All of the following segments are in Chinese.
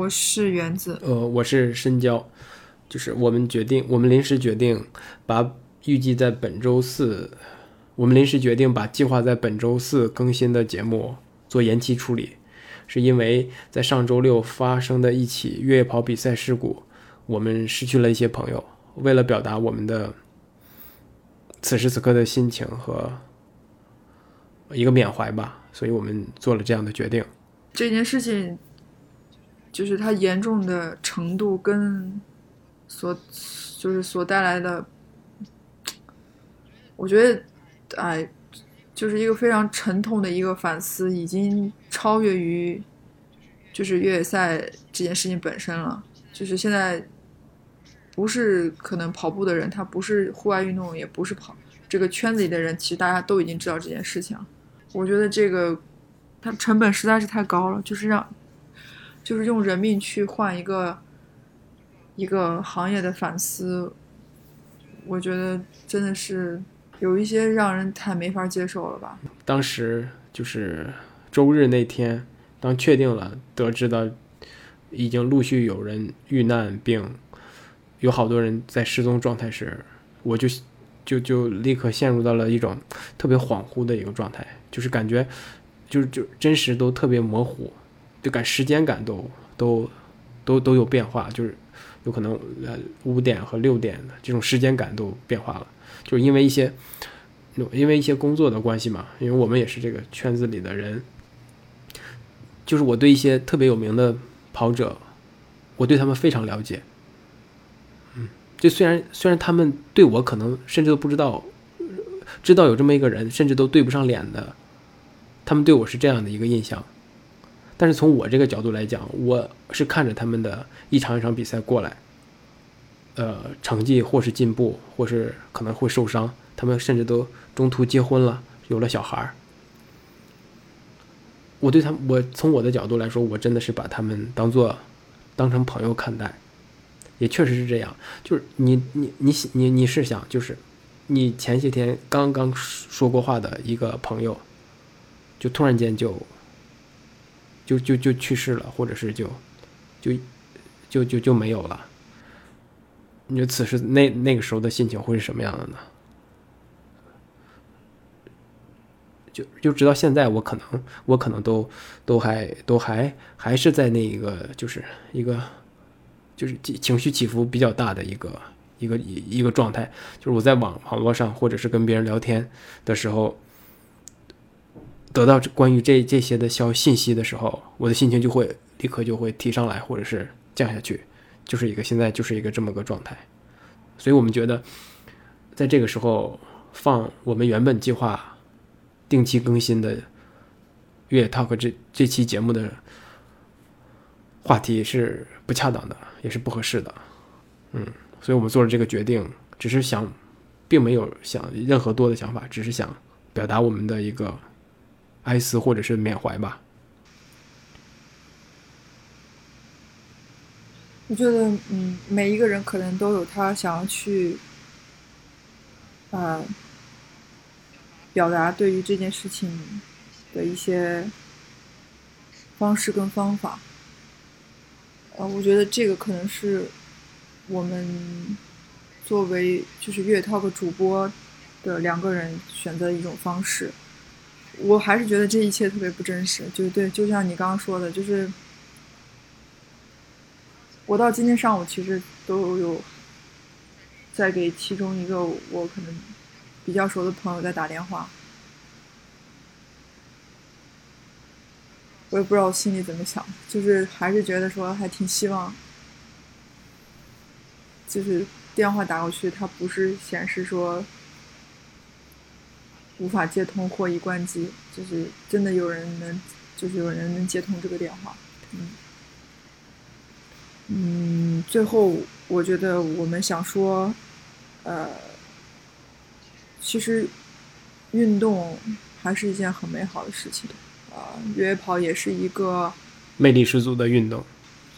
我是原子，呃，我是深交，就是我们决定，我们临时决定把预计在本周四，我们临时决定把计划在本周四更新的节目做延期处理，是因为在上周六发生的一起越野跑比赛事故，我们失去了一些朋友。为了表达我们的此时此刻的心情和一个缅怀吧，所以我们做了这样的决定。这件事情就是它严重的程度跟所就是所带来的，我觉得，哎，就是一个非常沉痛的一个反思，已经超越于就是越野赛这件事情本身了。就是现在不是可能跑步的人，他不是户外运动，也不是跑这个圈子里的人，其实大家都已经知道这件事情了。我觉得这个它成本实在是太高了，就是让就是用人命去换一个一个行业的反思，我觉得真的是有一些让人太没法接受了吧。当时就是周日那天，当确定了，得知到已经陆续有人遇难，并有好多人在失踪状态时，我就就就立刻陷入到了一种特别恍惚的一个状态，就是感觉就是就真实都特别模糊，就感时间感都都都都有变化，就是有可能呃五点和六点的这种时间感都变化了，就是因为一些因为一些工作的关系嘛，因为我们也是这个圈子里的人，就是我对一些特别有名的跑者，我对他们非常了解。嗯，就虽然虽然他们对我可能甚至都不知道，知道有这么一个人，甚至都对不上脸的，他们对我是这样的一个印象。但是从我这个角度来讲，我是看着他们的一场一场比赛过来，呃，成绩或是进步，或是可能会受伤，他们甚至都中途结婚了，有了小孩儿。我对他，我从我的角度来说，我真的是把他们当做当成朋友看待，也确实是这样。就是你你你你你是想，就是你前些天刚刚说过话的一个朋友，就突然间就就就就去世了，或者是就就就就就没有了。你觉得此时那那个时候的心情会是什么样的呢？就就直到现在，我可能我可能都都还都还还是在那一个就是一个就是情绪起伏比较大的一个一个一一个状态。就是我在网网络上或者是跟别人聊天的时候，得到关于这这些的消信息的时候，我的心情就会立刻就会提上来，或者是降下去，就是一个现在就是一个这么个状态。所以我们觉得，在这个时候放我们原本计划。定期更新的越野 talk 这这期节目的话题是不恰当的，也是不合适的，嗯，所以我们做了这个决定，只是想，并没有想任何多的想法，只是想表达我们的一个哀思或者是缅怀吧。我觉得，嗯，每一个人可能都有他想要去，啊。表达对于这件事情的一些方式跟方法，呃，我觉得这个可能是我们作为就是越野 talk 主播的两个人选择一种方式。我还是觉得这一切特别不真实，就对，就像你刚刚说的，就是我到今天上午其实都有在给其中一个我可能。比较熟的朋友在打电话，我也不知道我心里怎么想，就是还是觉得说还挺希望，就是电话打过去，它不是显示说无法接通或已关机，就是真的有人能，就是有人能接通这个电话，嗯，嗯，最后我觉得我们想说，呃。其实，运动还是一件很美好的事情，啊，越野跑也是一个魅力十足的运动，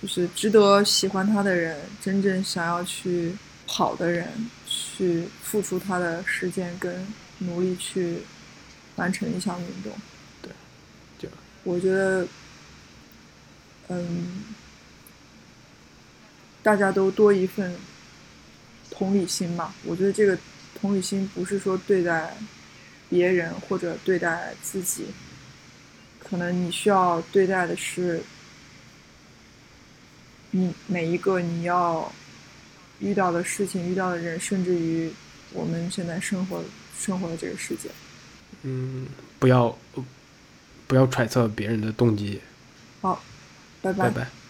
就是值得喜欢它的人，真正想要去跑的人，去付出他的时间跟努力去完成一项运动。对，就我觉得，嗯，大家都多一份同理心嘛。我觉得这个同理心不是说对待别人或者对待自己，可能你需要对待的是你每一个你要遇到的事情、遇到的人，甚至于我们现在生活生活的这个世界。嗯，不要不要揣测别人的动机。好，拜拜拜。